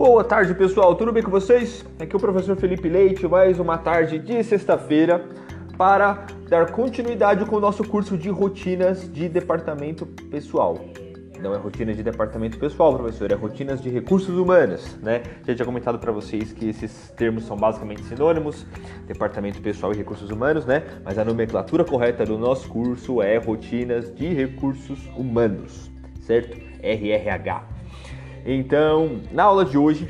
Boa tarde, pessoal. Tudo bem com vocês? Aqui é o professor Felipe Leite, mais uma tarde de sexta-feira para dar continuidade com o nosso curso de rotinas de departamento pessoal. Não é rotina de departamento pessoal, professor, é rotinas de recursos humanos, né? Já tinha comentado para vocês que esses termos são basicamente sinônimos, departamento pessoal e recursos humanos, né? Mas a nomenclatura correta do nosso curso é rotinas de recursos humanos, certo? RRH. Então, na aula de hoje,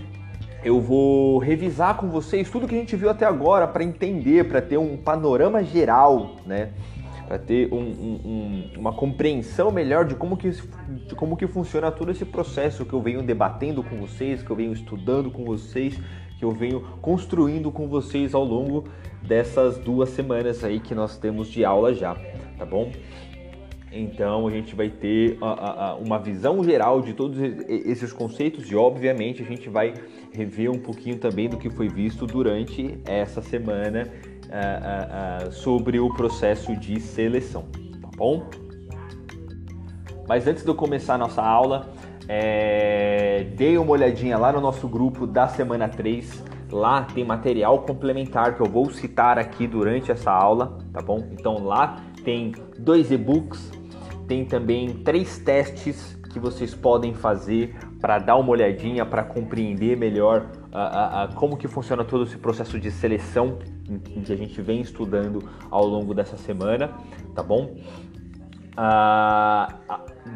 eu vou revisar com vocês tudo que a gente viu até agora para entender, para ter um panorama geral, né? Para ter um, um, uma compreensão melhor de como, que, de como que funciona todo esse processo que eu venho debatendo com vocês, que eu venho estudando com vocês, que eu venho construindo com vocês ao longo dessas duas semanas aí que nós temos de aula já, tá bom? Então a gente vai ter uma visão geral de todos esses conceitos e, obviamente, a gente vai rever um pouquinho também do que foi visto durante essa semana sobre o processo de seleção, tá bom? Mas antes de eu começar a nossa aula, é, dei uma olhadinha lá no nosso grupo da semana 3. Lá tem material complementar que eu vou citar aqui durante essa aula, tá bom? Então lá tem dois e-books tem também três testes que vocês podem fazer para dar uma olhadinha, para compreender melhor uh, uh, uh, como que funciona todo esse processo de seleção que a gente vem estudando ao longo dessa semana, tá bom?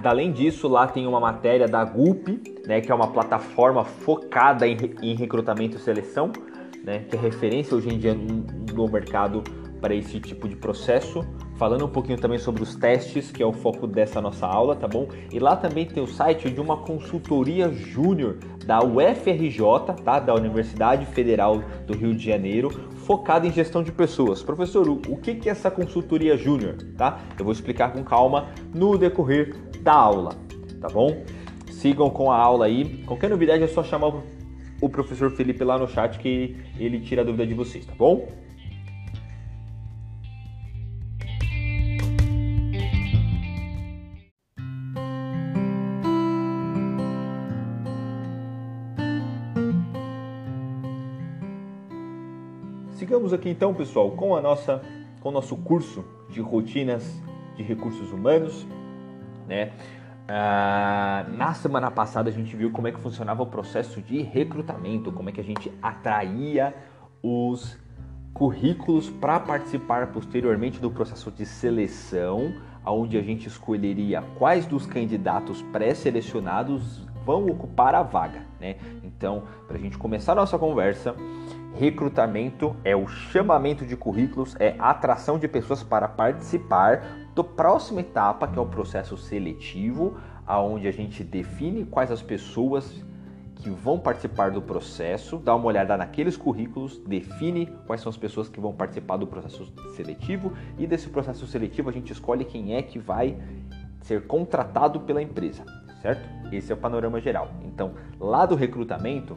além disso, lá tem uma matéria da GUP, né, que é uma plataforma focada em, em recrutamento e seleção, né, que é referência hoje em dia no mercado para esse tipo de processo falando um pouquinho também sobre os testes, que é o foco dessa nossa aula, tá bom? E lá também tem o site de uma consultoria júnior da UFRJ, tá? Da Universidade Federal do Rio de Janeiro, focada em gestão de pessoas. Professor, o que é essa consultoria júnior, tá? Eu vou explicar com calma no decorrer da aula, tá bom? Sigam com a aula aí. Qualquer novidade é só chamar o professor Felipe lá no chat que ele tira a dúvida de vocês, tá bom? Aqui então, pessoal, com a nossa com o nosso curso de rotinas de recursos humanos, né? Ah, na semana passada a gente viu como é que funcionava o processo de recrutamento, como é que a gente atraía os currículos para participar posteriormente do processo de seleção, onde a gente escolheria quais dos candidatos pré-selecionados vão ocupar a vaga, né? Então, para a gente começar a nossa conversa, Recrutamento é o chamamento de currículos, é atração de pessoas para participar da próxima etapa, que é o processo seletivo, aonde a gente define quais as pessoas que vão participar do processo, dá uma olhada naqueles currículos, define quais são as pessoas que vão participar do processo seletivo e desse processo seletivo a gente escolhe quem é que vai ser contratado pela empresa, certo? Esse é o panorama geral. Então, lá do recrutamento,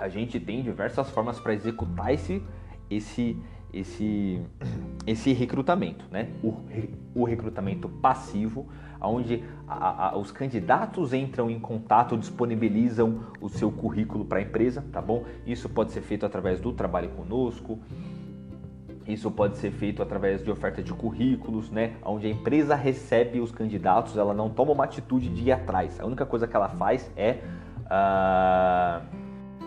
a gente tem diversas formas para executar esse, esse, esse, esse recrutamento, né? O, o recrutamento passivo, onde a, a, os candidatos entram em contato, disponibilizam o seu currículo para a empresa, tá bom? Isso pode ser feito através do trabalho conosco, isso pode ser feito através de oferta de currículos, né? Onde a empresa recebe os candidatos, ela não toma uma atitude de ir atrás. A única coisa que ela faz é uh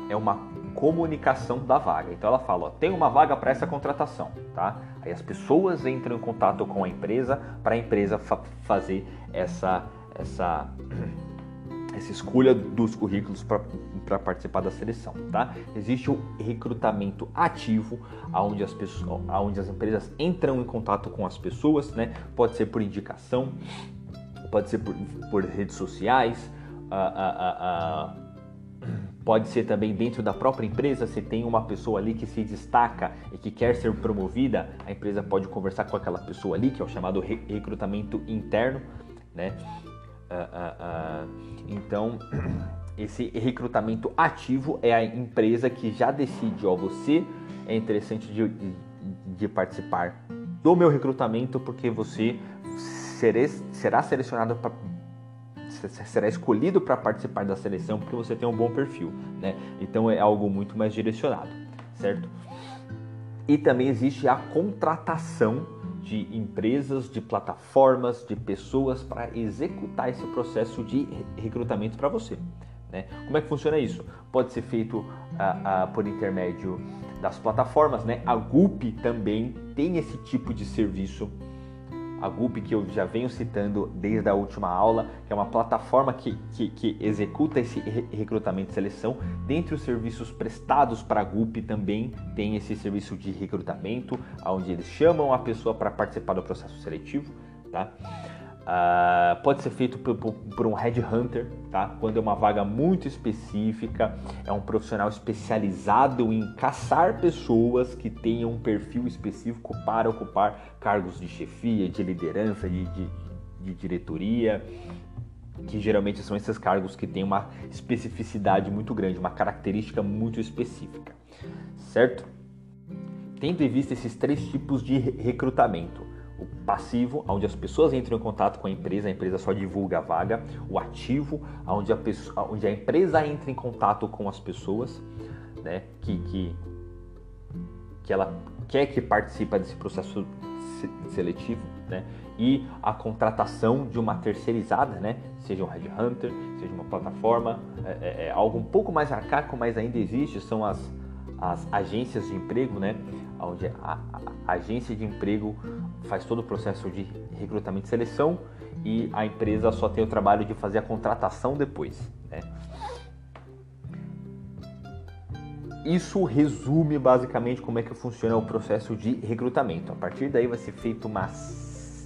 é uma comunicação da vaga. Então ela fala, ó, tem uma vaga para essa contratação, tá? Aí as pessoas entram em contato com a empresa para a empresa fa fazer essa essa essa escolha dos currículos para participar da seleção, tá? Existe o recrutamento ativo, aonde as pessoas, aonde as empresas entram em contato com as pessoas, né? Pode ser por indicação, pode ser por, por redes sociais, uh, uh, uh, Pode ser também dentro da própria empresa, se tem uma pessoa ali que se destaca e que quer ser promovida, a empresa pode conversar com aquela pessoa ali, que é o chamado recrutamento interno, né? Uh, uh, uh, então, esse recrutamento ativo é a empresa que já decide, ó, você é interessante de, de participar do meu recrutamento porque você será selecionado será escolhido para participar da seleção porque você tem um bom perfil, né? Então é algo muito mais direcionado, certo? E também existe a contratação de empresas, de plataformas, de pessoas para executar esse processo de recrutamento para você. Né? Como é que funciona isso? Pode ser feito ah, ah, por intermédio das plataformas, né? A Gulp também tem esse tipo de serviço a Gulp que eu já venho citando desde a última aula, que é uma plataforma que, que, que executa esse recrutamento e seleção. Dentre os serviços prestados para a Gulp também tem esse serviço de recrutamento, onde eles chamam a pessoa para participar do processo seletivo. Tá? Uh, pode ser feito por, por, por, um headhunter, tá? Quando é uma vaga muito específica, é um profissional especializado em caçar pessoas que tenham um perfil específico para ocupar cargos de chefia, de liderança, de, de, de diretoria, que geralmente são esses cargos que têm uma especificidade muito grande, uma característica muito específica, certo? Tendo em vista esses três tipos de recrutamento, o passivo, onde as pessoas entram em contato com a empresa, a empresa só divulga a vaga. O ativo, onde a, pessoa, onde a empresa entra em contato com as pessoas, né, que, que, que ela quer que participe desse processo seletivo, né, e a contratação de uma terceirizada, né, seja um headhunter, seja uma plataforma, é, é, é algo um pouco mais arcaico, mas ainda existe, são as, as agências de emprego, né, onde a, agência de emprego faz todo o processo de recrutamento e seleção e a empresa só tem o trabalho de fazer a contratação depois. Né? Isso resume basicamente como é que funciona o processo de recrutamento. A partir daí vai ser feita uma,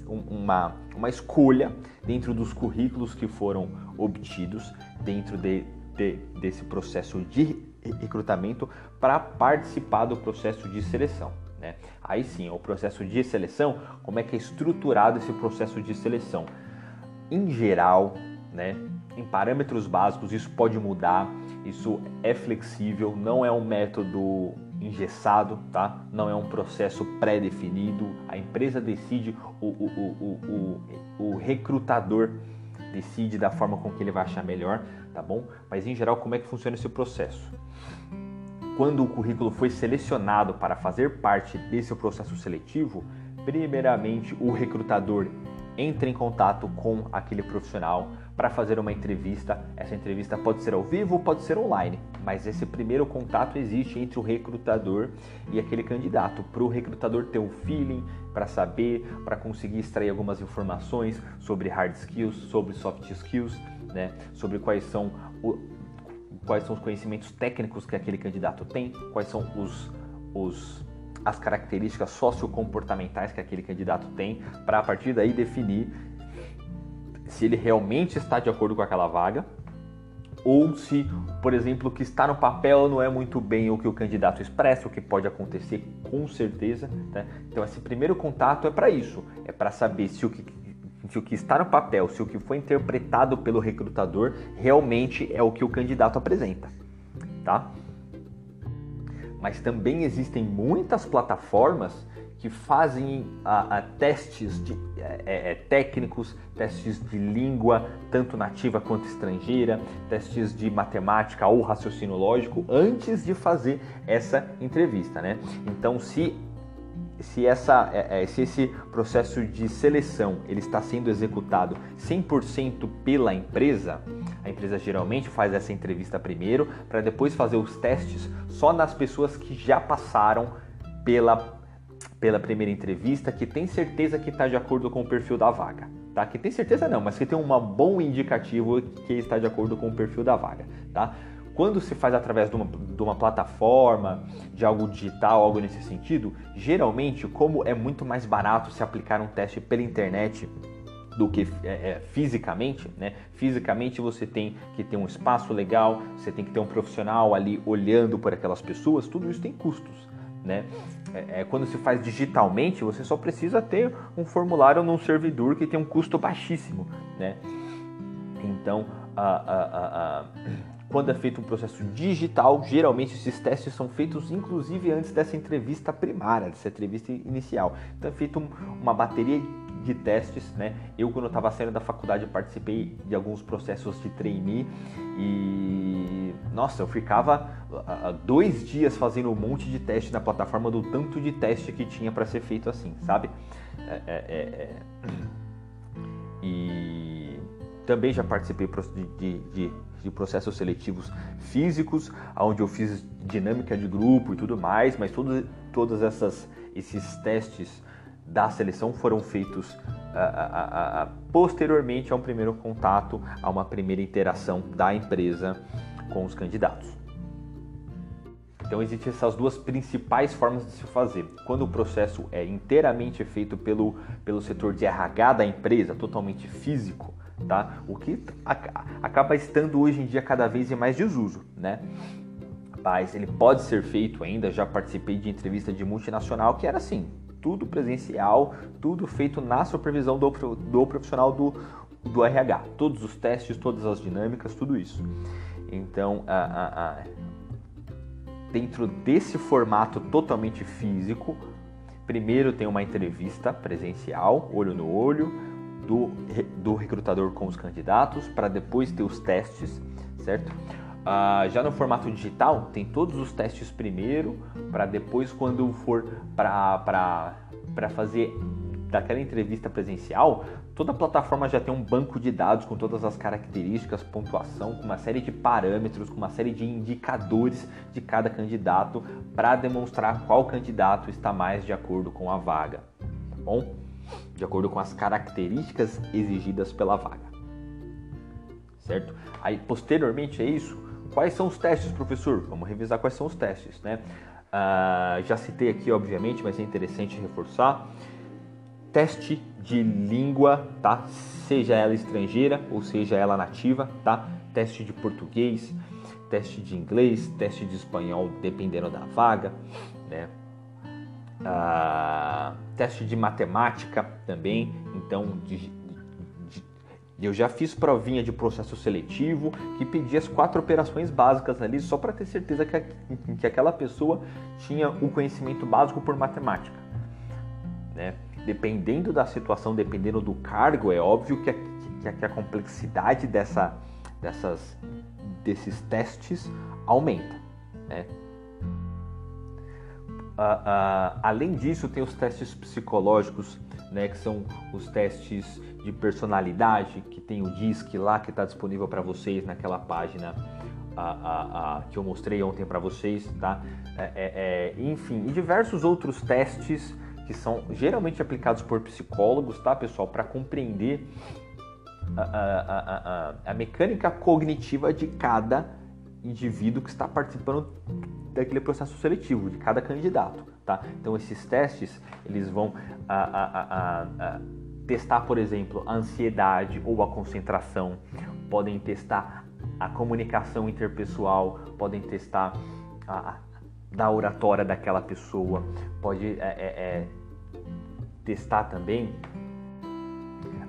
uma, uma escolha dentro dos currículos que foram obtidos dentro de, de, desse processo de recrutamento para participar do processo de seleção. Né? Aí sim, o processo de seleção, como é que é estruturado esse processo de seleção? Em geral, né, em parâmetros básicos, isso pode mudar, isso é flexível, não é um método engessado, tá? não é um processo pré-definido, a empresa decide, o, o, o, o, recrutador decide da forma com que ele vai achar melhor, tá bom? Mas em geral, como é que funciona esse processo? Quando o currículo foi selecionado para fazer parte desse processo seletivo, primeiramente o recrutador entra em contato com aquele profissional para fazer uma entrevista. Essa entrevista pode ser ao vivo, pode ser online, mas esse primeiro contato existe entre o recrutador e aquele candidato, para o recrutador ter um feeling, para saber, para conseguir extrair algumas informações sobre hard skills, sobre soft skills, né? sobre quais são o, quais são os conhecimentos técnicos que aquele candidato tem, quais são os, os as características sociocomportamentais que aquele candidato tem, para a partir daí definir se ele realmente está de acordo com aquela vaga ou se, por exemplo, o que está no papel não é muito bem o que o candidato expressa, o que pode acontecer com certeza. Né? Então, esse primeiro contato é para isso, é para saber se o que se o que está no papel, se o que foi interpretado pelo recrutador realmente é o que o candidato apresenta, tá? Mas também existem muitas plataformas que fazem a, a testes de, é, é, técnicos, testes de língua, tanto nativa quanto estrangeira, testes de matemática ou raciocínio lógico, antes de fazer essa entrevista, né? Então, se se, essa, é, é, se esse processo de seleção ele está sendo executado 100% pela empresa, a empresa geralmente faz essa entrevista primeiro para depois fazer os testes só nas pessoas que já passaram pela, pela primeira entrevista, que tem certeza que está de acordo com o perfil da vaga. Tá? Que tem certeza não, mas que tem um bom indicativo que está de acordo com o perfil da vaga. Tá? Quando se faz através de uma, de uma, plataforma, de algo digital, algo nesse sentido, geralmente, como é muito mais barato se aplicar um teste pela internet do que é, é, fisicamente, né? Fisicamente você tem que ter um espaço legal, você tem que ter um profissional ali olhando por aquelas pessoas, tudo isso tem custos, né? É, é quando se faz digitalmente, você só precisa ter um formulário num servidor que tem um custo baixíssimo, né? Então, a, a, a, quando é feito um processo digital, geralmente esses testes são feitos inclusive antes dessa entrevista primária, dessa entrevista inicial. Então é feita uma bateria de testes, né? Eu quando estava saindo da faculdade participei de alguns processos de trainee e nossa, eu ficava uh, dois dias fazendo um monte de teste na plataforma do tanto de teste que tinha para ser feito assim, sabe? É, é, é, é. e também já participei de, de, de, processos seletivos físicos, onde eu fiz dinâmica de grupo e tudo mais, mas todos, todas essas esses testes da seleção foram feitos a, posteriormente a um primeiro contato, a uma primeira interação da empresa com os candidatos. Então existem essas duas principais formas de se fazer. Quando o processo é inteiramente feito pelo, pelo setor de RH da empresa, totalmente físico, tá? O que acaba estando hoje em dia cada vez em mais desuso, né? Mas ele pode ser feito ainda, já participei de entrevista de multinacional que era assim, tudo presencial, tudo feito na supervisão do, do profissional do, do RH. Todos os testes, todas as dinâmicas, tudo isso. Então, a, a, a, dentro desse formato totalmente físico, primeiro tem uma entrevista presencial, olho no olho, do, do recrutador com os candidatos, para depois ter os testes, certo? Uh, já no formato digital, tem todos os testes primeiro, para depois, quando for para fazer daquela entrevista presencial, toda a plataforma já tem um banco de dados com todas as características, pontuação, com uma série de parâmetros, com uma série de indicadores de cada candidato para demonstrar qual candidato está mais de acordo com a vaga. Tá bom? De acordo com as características exigidas pela vaga. Certo? Aí, posteriormente a isso, Quais são os testes, professor? Vamos revisar quais são os testes, né? Uh, já citei aqui, obviamente, mas é interessante reforçar. Teste de língua, tá? Seja ela estrangeira ou seja ela nativa, tá? Teste de português, teste de inglês, teste de espanhol, dependendo da vaga, né? Uh, teste de matemática também, então de, eu já fiz provinha de processo seletivo que pedia as quatro operações básicas ali só para ter certeza que, que aquela pessoa tinha o um conhecimento básico por matemática. Né? Dependendo da situação, dependendo do cargo, é óbvio que a, que a complexidade dessa, dessas, desses testes aumenta. Né? Uh, uh, além disso, tem os testes psicológicos, né, que são os testes de personalidade, que tem o DISC lá que está disponível para vocês naquela página a, a, a, que eu mostrei ontem para vocês, tá? É, é, é, enfim, e diversos outros testes que são geralmente aplicados por psicólogos, tá, pessoal, para compreender a, mecânica cognitiva de cada indivíduo que está participando daquele processo seletivo, de cada candidato, tá? Então esses testes eles vão testar, por exemplo, a ansiedade ou a concentração, podem testar a comunicação interpessoal, podem testar a, a da oratória daquela pessoa, pode é, é, é, testar também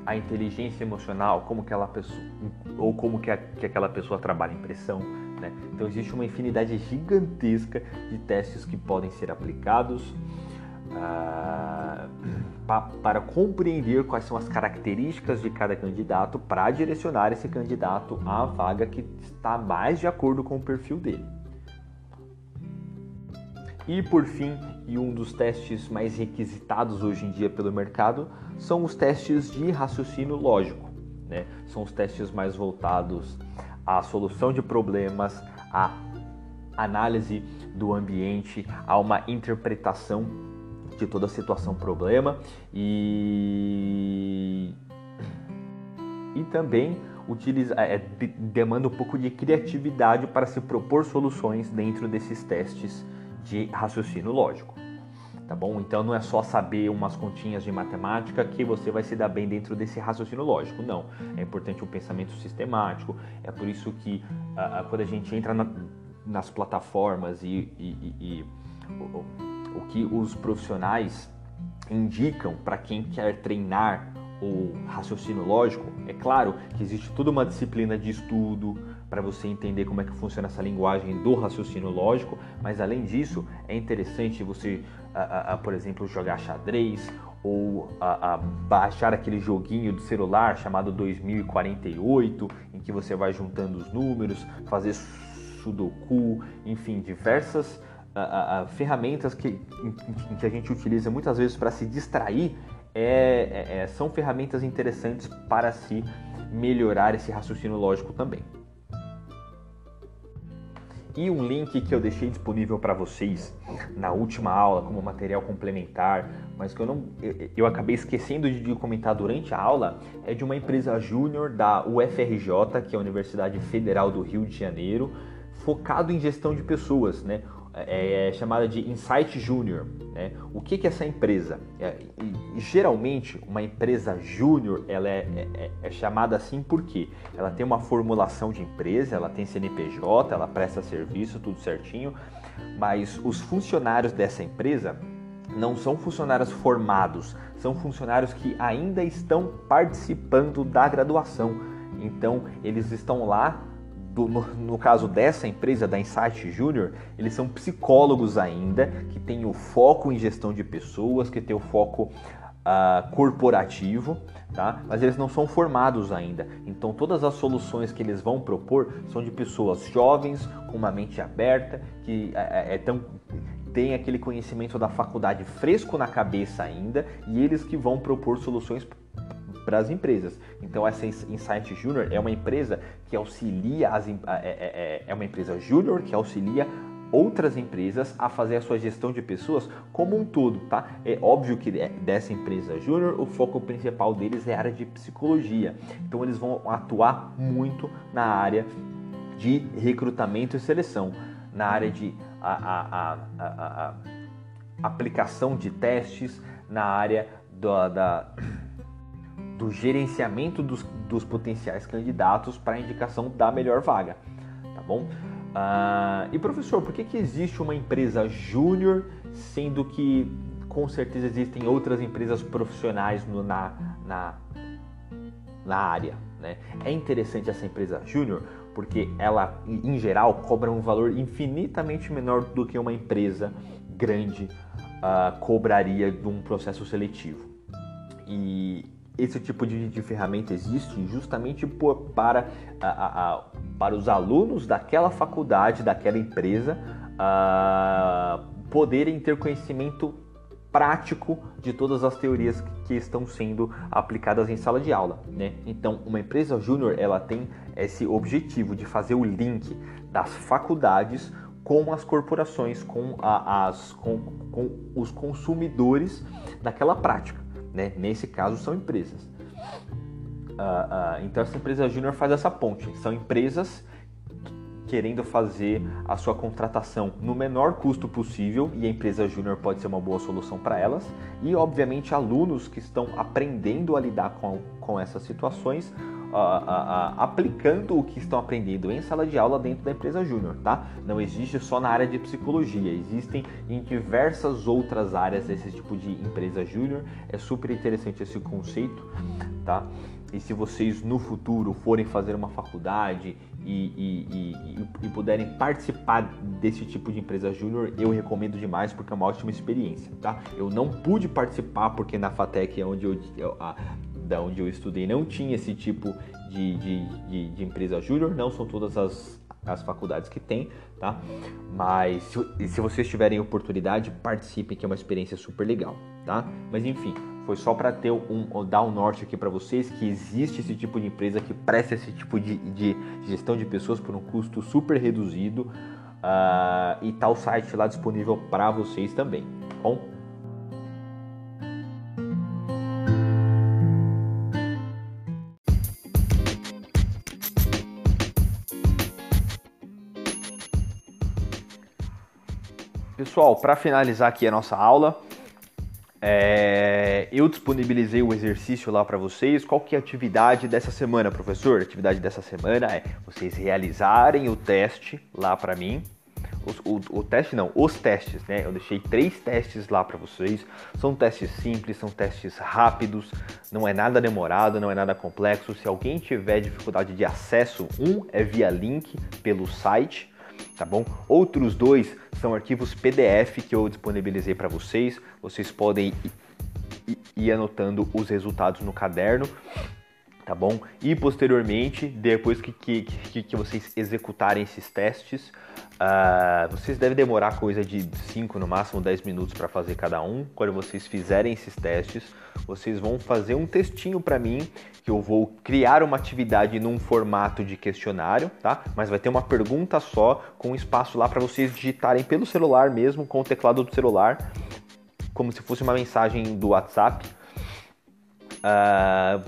a inteligência emocional, como que ela pessoa, ou como que, a, que aquela pessoa trabalha em pressão. Né? Então existe uma infinidade gigantesca de testes que podem ser aplicados ah, para compreender quais são as características de cada candidato para direcionar esse candidato à vaga que está mais de acordo com o perfil dele. E por fim, e um dos testes mais requisitados hoje em dia pelo mercado, são os testes de raciocínio lógico. Né? São os testes mais voltados à solução de problemas, à análise do ambiente, a uma interpretação de toda a situação problema e e também utiliza, é, demanda um pouco de criatividade para se propor soluções dentro desses testes de raciocínio lógico. Tá bom? Então não é só saber umas continhas de matemática que você vai se dar bem dentro desse raciocínio lógico. Não. É importante um pensamento sistemático. É por isso que quando a gente entra na, nas plataformas e, e, e, e o que os profissionais indicam para quem quer treinar o raciocínio lógico, é claro que existe toda uma disciplina de estudo para você entender como é que funciona essa linguagem do raciocínio lógico, mas além disso, é interessante você, por exemplo, jogar xadrez ou a, a baixar aquele joguinho do celular chamado 2048, em que você vai juntando os números, fazer sudoku, enfim, diversas a, a, ferramentas que, em, que a gente utiliza muitas vezes para se distrair é, é, é, são ferramentas interessantes para se melhorar esse raciocínio lógico também e um link que eu deixei disponível para vocês na última aula como material complementar, mas que eu não eu, acabei esquecendo de comentar durante a aula, é de uma empresa júnior da UFRJ, que é a Universidade Federal do Rio de Janeiro, focado em gestão de pessoas, né? É, é chamada de Insight Junior. Né? O que, que é essa empresa? É, geralmente, uma empresa júnior ela é, é, é, chamada assim porque ela tem uma formulação de empresa, ela tem CNPJ, ela presta serviço, tudo certinho, mas os funcionários dessa empresa não são funcionários formados, são funcionários que ainda estão participando da graduação. Então, eles estão lá do, no, no, caso dessa empresa, da Insight Junior, eles são psicólogos ainda, que têm o foco em gestão de pessoas, que têm o foco uh, corporativo, tá? mas eles não são formados ainda. Então todas as soluções que eles vão propor são de pessoas jovens, com uma mente aberta, que é, é tão tem aquele conhecimento da faculdade fresco na cabeça ainda e eles que vão propor soluções para as empresas. Então essa Insight Junior é uma empresa que auxilia as é, é, é, é uma empresa júnior que auxilia outras empresas a fazer a sua gestão de pessoas como um todo, tá? É óbvio que dessa empresa júnior o foco principal deles é a área de psicologia. Então eles vão atuar muito na área de recrutamento e seleção, na área de a, a, a, aplicação de testes, na área do, da do gerenciamento dos, dos potenciais candidatos para a indicação da melhor vaga, tá bom? Ah, e professor, por que, que existe uma empresa júnior, sendo que com certeza existem outras empresas profissionais no, na, na, na área? Né? É interessante essa empresa júnior porque ela, em geral, cobra um valor infinitamente menor do que uma empresa grande uh, cobraria de um processo seletivo. E esse tipo de, de ferramenta existe justamente por, para, a, a, a, para os alunos daquela faculdade, daquela empresa, poderem ter conhecimento prático de todas as teorias que estão sendo aplicadas em sala de aula, né? Então, uma empresa júnior ela tem esse objetivo de fazer o link das faculdades com as corporações, com, a, as, com, com os consumidores daquela prática. Né? Nesse caso, são empresas. Uh, uh, então, essa empresa júnior faz essa ponte. São empresas querendo fazer a sua contratação no menor custo possível e a empresa júnior pode ser uma boa solução para elas. E, obviamente, alunos que estão aprendendo a lidar com, com essas situações aplicando o que estão aprendendo em sala de aula dentro da empresa júnior, tá? Não existe só na área de psicologia, existem em diversas outras áreas esse tipo de empresa júnior. É super interessante esse conceito, tá? E se vocês no futuro forem fazer uma faculdade e, e, e, e, puderem participar desse tipo de empresa júnior, eu recomendo demais porque é uma ótima experiência, tá? Eu não pude participar porque na FATEC é onde eu, a, da onde eu estudei não tinha esse tipo de, de, de, de empresa júnior, não são todas as, as faculdades que tem, tá? Mas se, se vocês tiverem oportunidade, participem, que é uma experiência super legal, tá? Mas enfim, foi só para ter um dar um norte aqui para vocês que existe esse tipo de empresa que presta esse tipo de, de gestão de pessoas por um custo super reduzido uh, e tá o site lá disponível para vocês também, tá bom? Pessoal, para finalizar aqui a nossa aula, é, eu disponibilizei o exercício lá para vocês. Qual que é a atividade dessa semana, professor? A atividade dessa semana é vocês realizarem o teste lá para mim. O, o, teste não, os testes, né? Eu deixei três testes lá para vocês. São testes simples, são testes rápidos, não é nada demorado, não é nada complexo. Se alguém tiver dificuldade de acesso, um é via link pelo site tá bom? Outros dois são arquivos PDF que eu disponibilizei para vocês. Vocês podem ir anotando os resultados no caderno tá bom? E posteriormente, depois que, que, que, vocês executarem esses testes, uh, vocês devem demorar coisa de 5, no máximo 10 minutos para fazer cada um. Quando vocês fizerem esses testes, vocês vão fazer um textinho para mim, que eu vou criar uma atividade num formato de questionário, tá? Mas vai ter uma pergunta só, com espaço lá para vocês digitarem pelo celular mesmo, com o teclado do celular, como se fosse uma mensagem do WhatsApp. Uh,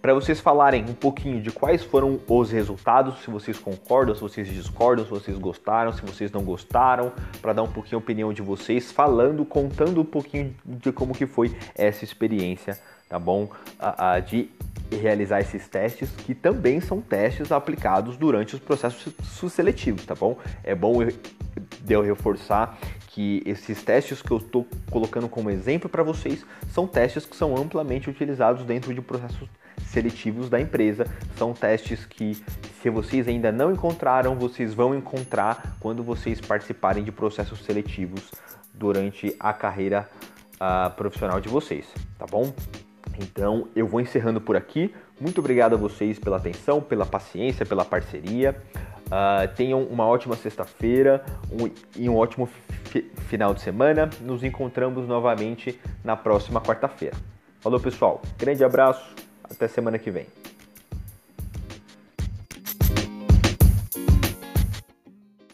para vocês falarem um pouquinho de quais foram os resultados, se vocês concordam, se vocês discordam, se vocês gostaram, se vocês não gostaram, para dar um pouquinho a opinião de vocês, falando, contando um pouquinho de como que foi essa experiência, tá bom? de realizar esses testes, que também são testes aplicados durante os processos seletivos, tá bom? É bom eu reforçar que esses testes que eu estou colocando como exemplo para vocês são testes que são amplamente utilizados dentro de processos seletivos da empresa. São testes que, se vocês ainda não encontraram, vocês vão encontrar quando vocês participarem de processos seletivos durante a carreira uh, profissional de vocês, tá bom? Então eu vou encerrando por aqui. Muito obrigado a vocês pela atenção, pela paciência, pela parceria. Uh, tenham uma ótima sexta-feira um, e um ótimo final de semana. Nos encontramos novamente na próxima quarta-feira. Falou, pessoal. Grande abraço. Até semana que vem.